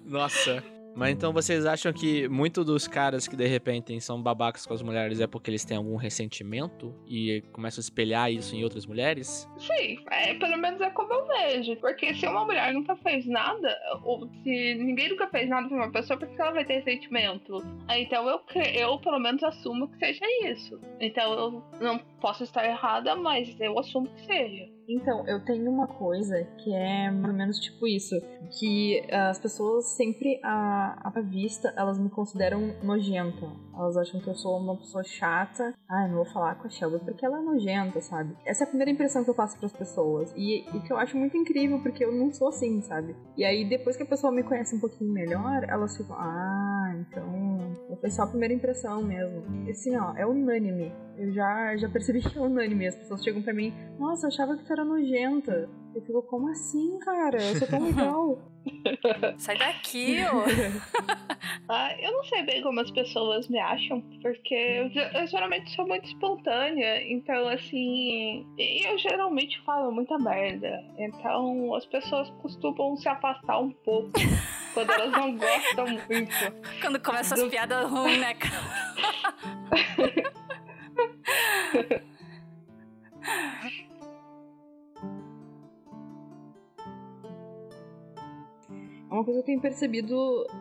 Nossa. Mas então vocês acham que muito dos caras que de repente são babacas com as mulheres é porque eles têm algum ressentimento e começam a espelhar isso em outras mulheres? Sim, é, pelo menos é como eu vejo. Porque se uma mulher nunca fez nada, ou se ninguém nunca fez nada pra uma pessoa, por que ela vai ter ressentimento? Então eu, eu pelo menos assumo que seja isso. Então eu não posso estar errada, mas eu assumo que seja. Então, eu tenho uma coisa que é mais ou menos tipo isso, que as pessoas sempre à, à vista, elas me consideram nojenta. Elas acham que eu sou uma pessoa chata. Ai, não vou falar com a Shelby porque ela é nojenta, sabe? Essa é a primeira impressão que eu passo para as pessoas. E, e que eu acho muito incrível, porque eu não sou assim, sabe? E aí, depois que a pessoa me conhece um pouquinho melhor, elas ficam, ah, então. Foi só a primeira impressão mesmo. Assim, ó, é unânime. Eu já, já percebi que é unânime. As pessoas chegam pra mim, nossa, eu achava que tu era nojenta. Eu fico, como assim, cara? Eu sou tão legal. Sai daqui, ó. ah, eu não sei bem como as pessoas me acham, porque eu, eu, geralmente sou muito espontânea, então assim. E eu geralmente falo muita merda. Então as pessoas costumam se afastar um pouco quando elas não gostam muito. Quando começam do... as piadas ruins, né, cara? Uma coisa que eu tenho percebido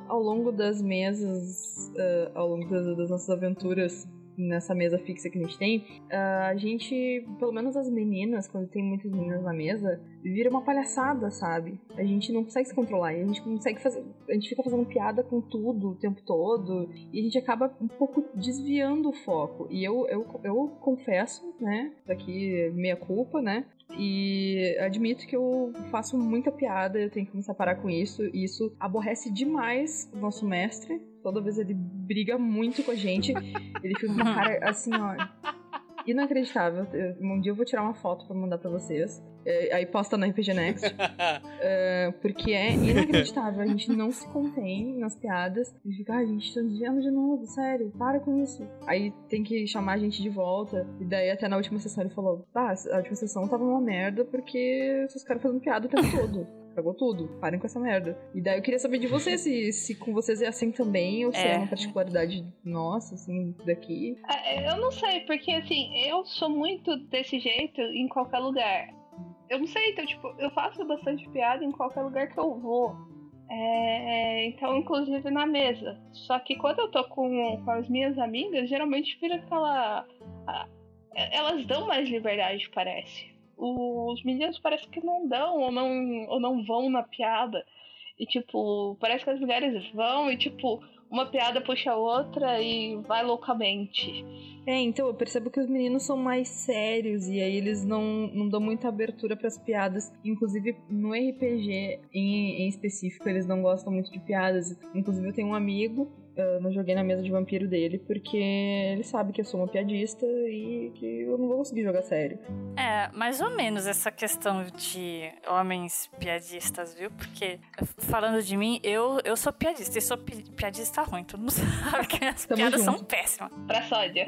ao longo das mesas, uh, ao longo das, das, nossas aventuras nessa mesa fixa que a gente tem, uh, a gente, pelo menos as meninas, quando tem muitas meninas na mesa, vira uma palhaçada, sabe? A gente não consegue se controlar, a gente consegue fazer. A gente fica fazendo piada com tudo o tempo todo, e a gente acaba um pouco desviando o foco. E eu, eu, eu confesso, né? Daqui meia culpa, né? E admito que eu faço muita piada, eu tenho que começar a parar com isso. E isso aborrece demais o nosso mestre. Toda vez ele briga muito com a gente. Ele fica com cara assim, ó inacreditável. um dia eu vou tirar uma foto para mandar para vocês. É, aí posta no RPG Next. é, porque é inacreditável. A gente não se contém nas piadas. E fica, ah, a gente tá desviando de novo, sério, para com isso. Aí tem que chamar a gente de volta. E daí até na última sessão ele falou: Ah, a última sessão tava uma merda porque vocês ficaram fazendo piada o tempo todo. Cagou tudo. Parem com essa merda. E daí eu queria saber de você se, se com vocês é assim também, ou se é, é uma particularidade nossa, assim, daqui. É, eu não sei, porque assim, eu sou muito desse jeito em qualquer lugar. Eu não sei, então, tipo, eu faço bastante piada em qualquer lugar que eu vou. É, então, inclusive na mesa. Só que quando eu tô com, com as minhas amigas, geralmente vira aquela. A, elas dão mais liberdade, parece os meninos parece que não dão ou não, ou não vão na piada. E, tipo, parece que as mulheres vão e, tipo, uma piada puxa a outra e vai loucamente. É, então eu percebo que os meninos são mais sérios e aí eles não, não dão muita abertura para as piadas. Inclusive no RPG em, em específico, eles não gostam muito de piadas. Inclusive eu tenho um amigo eu não joguei na mesa de vampiro dele porque ele sabe que eu sou uma piadista e que eu não vou conseguir jogar sério. É, mais ou menos essa questão de homens piadistas, viu? Porque, falando de mim, eu, eu sou piadista e sou pi piadista ruim. Todo mundo sabe que as Tamo piadas junto. são péssimas. Pra sódia.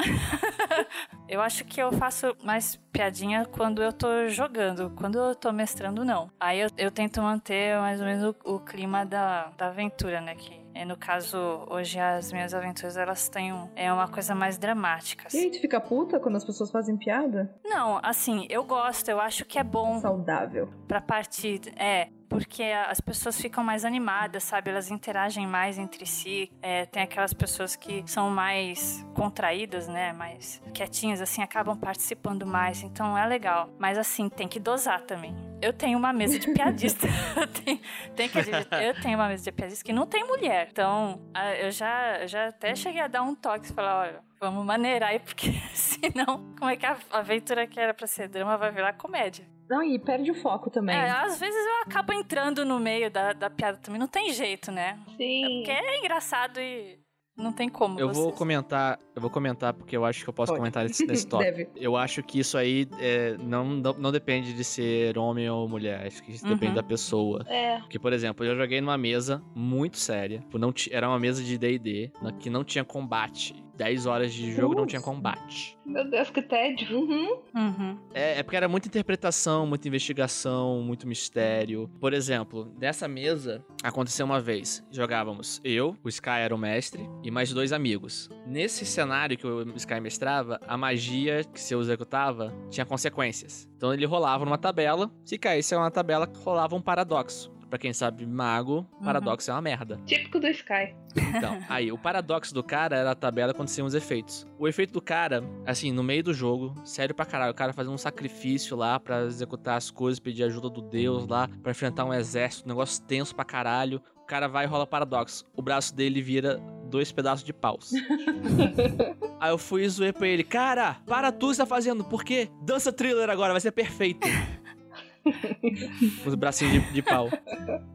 eu acho que eu faço mais piadinha quando eu tô jogando. Quando eu tô mestrando, não. Aí eu, eu tento manter mais ou menos o, o clima da, da aventura, né? Que é, no caso, hoje as minhas aventuras elas têm um, é uma coisa mais dramática. Assim. E aí, tu fica puta quando as pessoas fazem piada? Não, assim, eu gosto, eu acho que é bom. Saudável. Pra partida. É, porque as pessoas ficam mais animadas, sabe? Elas interagem mais entre si. É, tem aquelas pessoas que são mais contraídas, né? Mais quietinhas, assim, acabam participando mais. Então é legal. Mas assim, tem que dosar também. Eu tenho uma mesa de piadista. eu, tenho, tem que, eu tenho uma mesa de piadista que não tem mulher. Então, eu já, eu já até cheguei a dar um toque e falar, olha vamos maneirar aí, porque senão, como é que a aventura que era pra ser drama vai virar comédia? Não, e perde o foco também. É, às vezes eu acabo entrando no meio da, da piada também, não tem jeito, né? Sim. É porque é engraçado e não tem como. Eu vocês. vou comentar, eu vou comentar porque eu acho que eu posso Pode. comentar nesse, nesse tópico. Deve. Eu acho que isso aí é, não, não, não, depende de ser homem ou mulher, acho que isso uhum. depende da pessoa. É. Porque, por exemplo, eu joguei numa mesa muito séria, tipo, não era uma mesa de D&D, que não tinha combate. 10 horas de jogo não tinha combate. Meu Deus, que tédio. Uhum. Uhum. É, é porque era muita interpretação, muita investigação, muito mistério. Por exemplo, nessa mesa aconteceu uma vez. Jogávamos eu, o Sky era o mestre, e mais dois amigos. Nesse cenário que o Sky mestrava, a magia que se eu executava tinha consequências. Então ele rolava numa tabela, se caísse uma tabela, rolava um paradoxo. Pra quem sabe, mago, uhum. paradoxo é uma merda. Típico do Sky. Então, aí, o paradoxo do cara era a tabela quando tinha os efeitos. O efeito do cara, assim, no meio do jogo, sério pra caralho, o cara fazendo um sacrifício lá para executar as coisas, pedir ajuda do deus lá, para enfrentar um exército, um negócio tenso pra caralho. O cara vai e rola paradoxo. O braço dele vira dois pedaços de paus. Aí eu fui e zoei pra ele, cara, para tudo que você tá fazendo, por quê? Dança thriller agora, vai ser perfeito. Os bracinhos de, de, pau.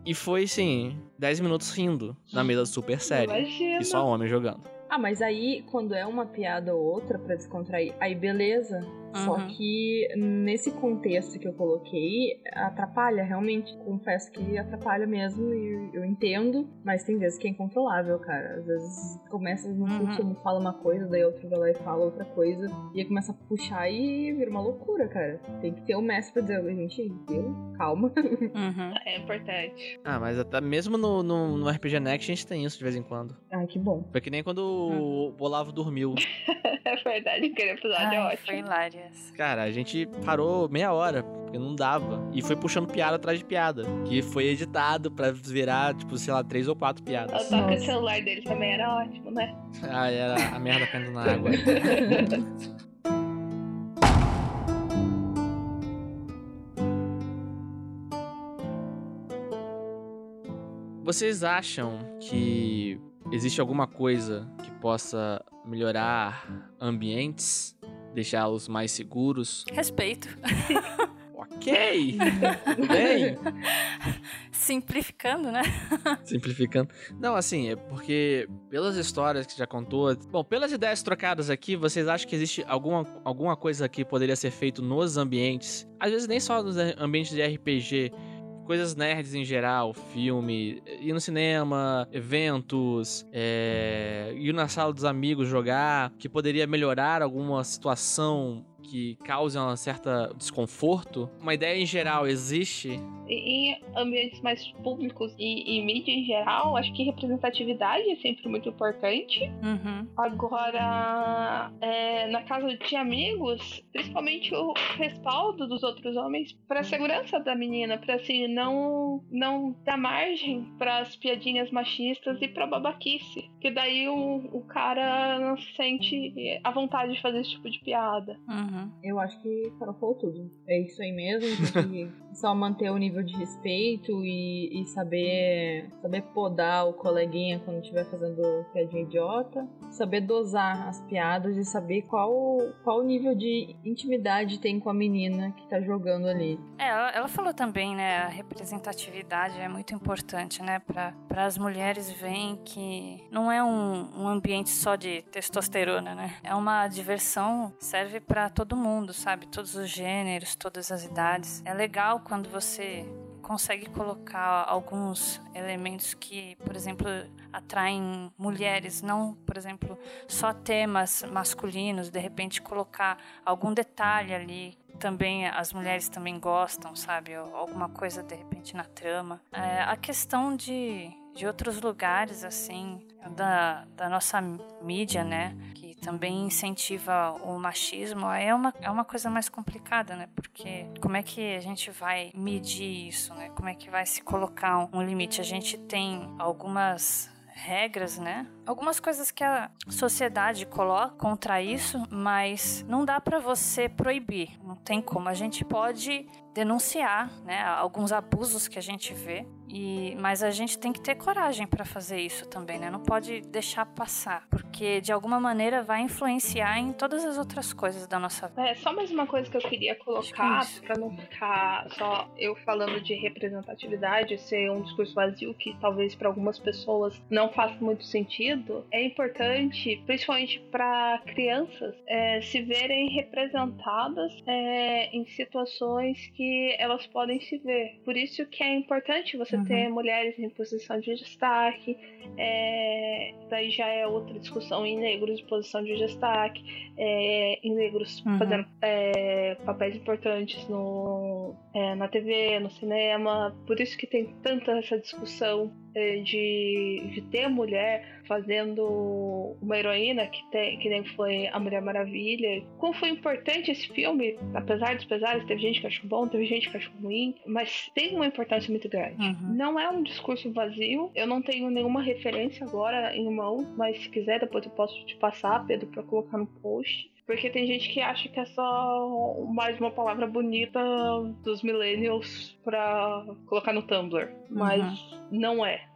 E foi, assim, 10 minutos rindo na mesa super séria. E só homem jogando. Ah, mas aí, quando é uma piada ou outra para descontrair, aí beleza. Uhum. Só que nesse contexto que eu coloquei, atrapalha, realmente. Confesso que atrapalha mesmo e eu entendo, mas tem vezes que é incontrolável, cara. Às vezes começa no uhum. um fala uma coisa, daí outro vai lá e fala outra coisa, e aí começa a puxar e vira uma loucura, cara. Tem que ter o um mestre pra dizer, gente, viu? Calma. Uhum. É importante. Ah, mas até mesmo no, no, no, RPG Next a gente tem isso de vez em quando. Ai, que bom. Foi que nem quando o Olavo dormiu. é verdade, aquele episódio é Ai, é ótimo. Foi hilário. Essa. Cara, a gente parou meia hora, porque não dava. E foi puxando piada atrás de piada. Que foi editado pra virar, tipo, sei lá, três ou quatro O piadas. toque Nossa. de celular dele também era ótimo, né? Ah, era a merda caindo na água. Vocês acham que existe alguma coisa que possa melhorar ambientes, deixá-los mais seguros? Respeito. Ok, tudo bem. Simplificando, né? Simplificando. Não, assim, é porque pelas histórias que já contou. Bom, pelas ideias trocadas aqui, vocês acham que existe alguma, alguma coisa que poderia ser feito nos ambientes? Às vezes nem só nos ambientes de RPG. Coisas nerds em geral, filme, ir no cinema, eventos, é, ir na sala dos amigos jogar, que poderia melhorar alguma situação que cause um certo desconforto. Uma ideia em geral existe Em ambientes mais públicos e, e mídia em geral, acho que representatividade é sempre muito importante. Uhum. Agora, é, na casa de amigos, principalmente o respaldo dos outros homens para a segurança da menina, para assim não não dar margem para as piadinhas machistas e para babaquice, que daí o, o cara não se sente a vontade de fazer esse tipo de piada. Uhum. Eu acho que falou tudo. É isso aí mesmo, só manter o nível de respeito e, e saber saber podar o coleguinha quando estiver fazendo piadinha idiota, saber dosar as piadas e saber qual qual nível de intimidade tem com a menina que tá jogando ali. É, ela, ela falou também, né? A representatividade é muito importante, né? Para as mulheres verem que não é um, um ambiente só de testosterona, né? É uma diversão, serve para todo mundo, sabe? Todos os gêneros, todas as idades. É legal quando você consegue colocar alguns elementos que, por exemplo, atraem mulheres, não, por exemplo, só temas masculinos, de repente colocar algum detalhe ali também as mulheres também gostam, sabe? Alguma coisa de repente na trama. É, a questão de, de outros lugares, assim, da, da nossa mídia, né? Que também incentiva o machismo, é uma, é uma coisa mais complicada, né? Porque como é que a gente vai medir isso, né? Como é que vai se colocar um, um limite? A gente tem algumas regras, né? Algumas coisas que a sociedade coloca contra isso, mas não dá para você proibir. Não tem como. A gente pode denunciar, né, alguns abusos que a gente vê. E mas a gente tem que ter coragem para fazer isso também, né? Não pode deixar passar, porque de alguma maneira vai influenciar em todas as outras coisas da nossa vida. É, só mais uma coisa que eu queria colocar, que é pra não ficar só eu falando de representatividade, ser um discurso vazio que talvez para algumas pessoas não faça muito sentido. É importante, principalmente para crianças, é, se verem representadas é, em situações que elas podem se ver. Por isso que é importante você Uhum. ter mulheres em posição de destaque. é, daí já é outra discussão em negros em posição de destaque é, em negros Uhum. fazendo é, papéis importantes no, é, na TV, no cinema. Por isso que tem tanta essa discussão é, de, de ter mulher fazendo uma heroína que, tem, que nem foi a Mulher Maravilha. Como foi importante esse filme, apesar dos pesares, teve gente que achou bom, teve gente que achou ruim, mas tem uma importância muito grande. Uhum. Não é um discurso vazio. Eu não tenho nenhuma referência agora em mão, mas se quiser, depois eu posso te passar, Pedro, pra colocar no post. Porque tem gente que acha que é só mais uma palavra bonita dos millennials pra colocar no Tumblr. Mas não é.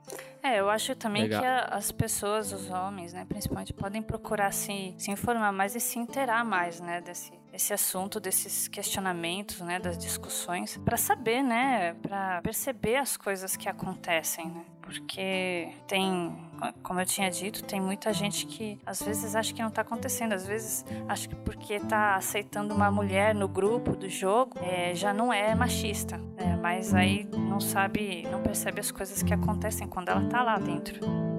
É, eu acho também Legal. que a- as pessoas, os homens, né, principalmente, podem procurar se, se informar mais e se inteirar mais, né, desse, desse assunto, desses questionamentos, né, das discussões, para saber, né, para perceber as coisas que acontecem, né, porque tem, como eu tinha dito, tem muita gente que às vezes acha que não tá acontecendo, às vezes acha que porque tá aceitando uma mulher no grupo do jogo, é, já não é machista, né, mas aí não sabe, não percebe as coisas que acontecem quando ela tá lá dentro.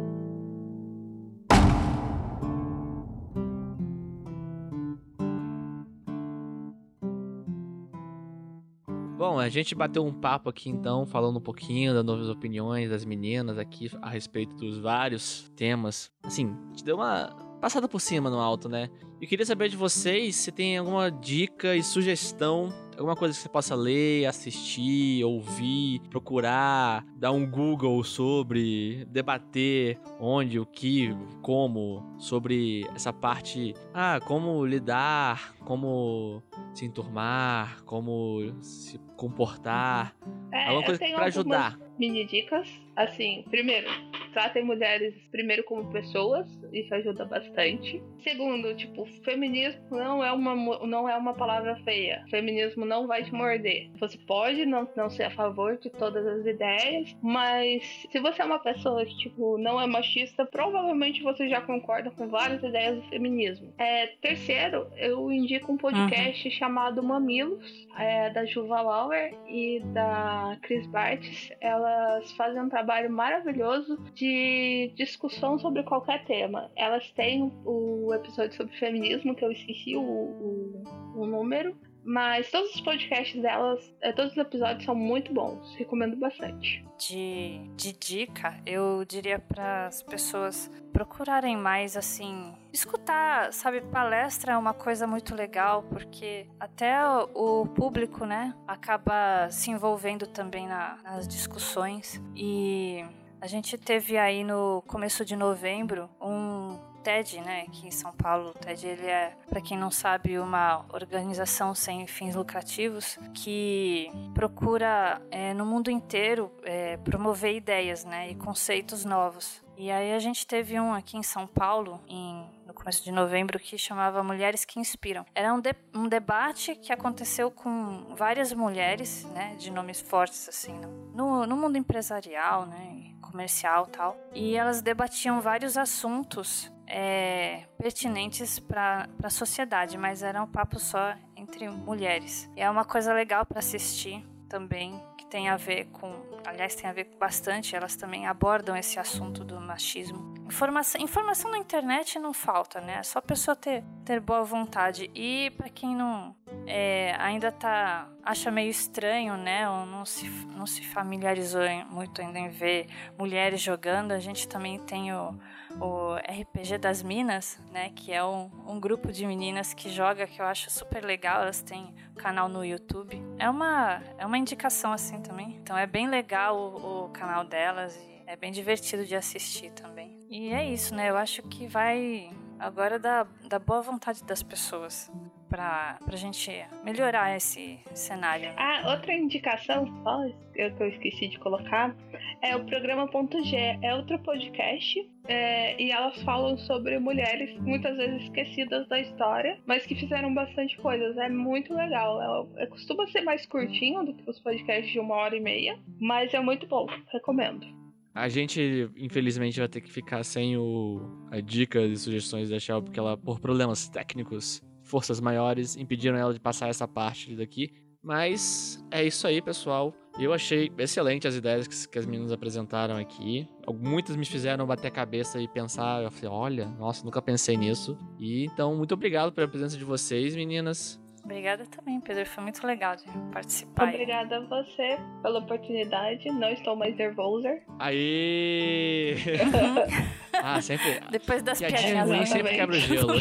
Bom, a gente bateu um papo aqui então, falando um pouquinho das novas opiniões das meninas aqui a respeito dos vários temas. Assim, gente deu uma passada por cima no alto, né? Eu queria saber de vocês se tem alguma dica e sugestão alguma coisa que você possa ler, assistir, ouvir, procurar, dar um Google sobre, debater onde, o que, como, sobre essa parte, ah, como lidar, como se enturmar, como se comportar, É, alguma coisa para ajudar. Mini dicas. Assim, primeiro, tratem mulheres primeiro como pessoas, isso ajuda bastante. Segundo, tipo, feminismo não é uma, não é uma palavra feia. Feminismo não vai te morder. Você pode não, não ser a favor de todas as ideias, mas se você é uma pessoa que, tipo, não é machista, provavelmente você já concorda com várias ideias do feminismo. É, terceiro, eu indico um podcast chamado Mamilos, é, da Juva Lauer e da Chris Bartz. Elas fazem um trabalho maravilhoso de discussão sobre qualquer tema. Elas têm o episódio sobre feminismo, que eu esqueci o, o, o número. Mas todos os podcasts delas, eh, todos os episódios são muito bons. Recomendo bastante. de, de dica, eu diria para as pessoas procurarem mais assim, escutar, sabe, palestra é uma coisa muito legal porque até o público, né, acaba se envolvendo também na- nas discussões e a gente teve aí no começo de novembro um TED, né, aqui em São Paulo. O TED ele é, para quem não sabe, uma organização sem fins lucrativos que procura é, no mundo inteiro é, promover ideias, né, e conceitos novos. E aí a gente teve um aqui em São Paulo, em, no começo de novembro, que chamava Mulheres que Inspiram. Era um, de- um debate que aconteceu com várias mulheres, né, de nomes fortes assim, no, no mundo empresarial, né, comercial, tal. E elas debatiam vários assuntos é, pertinentes para a sociedade, mas era um papo só entre mulheres. E é uma coisa legal para assistir também, que tem a ver com, aliás, tem a ver bastante, elas também abordam esse assunto do machismo. Informação, informação na internet não falta, né? É só a pessoa ter, ter boa vontade. E para quem não é, ainda tá acha meio estranho, né? Ou não se, não se familiarizou muito ainda em ver mulheres jogando, a gente também tem o, o RPG das Minas, né? Que é um, um grupo de meninas que joga, que eu acho super legal. Elas têm canal no YouTube. É uma, é uma indicação assim também. Então é bem legal o, o canal delas e é bem divertido de assistir também. E é isso, né? Eu acho que vai agora da, da boa vontade das pessoas pra, pra gente melhorar esse cenário. Ah, outra indicação só eu- que eu esqueci de colocar é o programa Ponto G. É outro podcast é, e elas falam sobre mulheres muitas vezes esquecidas da história, mas que fizeram bastante coisas. É muito legal. É, é- costuma ser mais curtinho do que os podcasts de uma hora e meia, mas é muito bom. Recomendo. A gente, infelizmente, vai ter que ficar sem o, a dica e sugestões da Shell, porque ela, por problemas técnicos, forças maiores, impediram ela de passar essa parte daqui. Mas é isso aí, pessoal. Eu achei excelente as ideias que, que as meninas apresentaram aqui. Muitas me fizeram bater a cabeça e pensar. Eu falei, olha, nossa, nunca pensei nisso. E então, muito obrigado pela presença de vocês, meninas. Obrigada também, Pedro. Foi muito legal de participar. Obrigada a você pela oportunidade. Não estou mais nervosa. Aê! ah, sempre. Depois das Piadinha piadinhas ruim sempre quebra o gelo.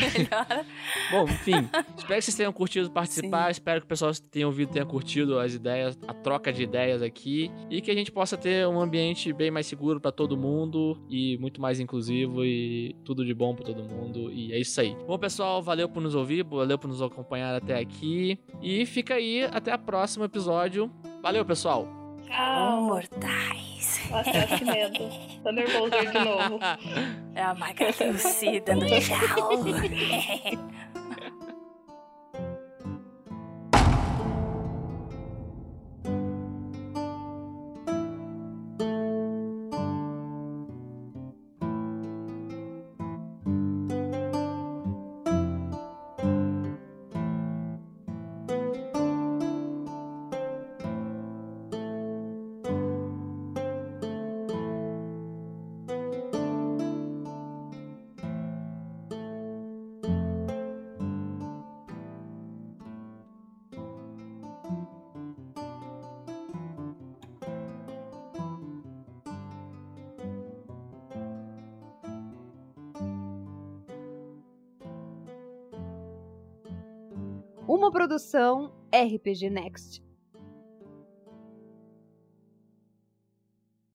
Bom, enfim, espero que vocês tenham curtido participar, espero que o pessoal tenha ouvido tenha curtido as ideias, a troca de ideias aqui e que a gente possa ter um ambiente bem mais seguro pra todo mundo e muito mais inclusivo e tudo de bom pra todo mundo e é isso aí. Bom, pessoal, valeu por nos ouvir, valeu por nos acompanhar até aqui e fica aí até o próximo episódio. Valeu, pessoal. Tchau. Mortais. Nossa, que medo. Nervoso de novo. É a Magali Lucy dando tchau. Produção RPG Next.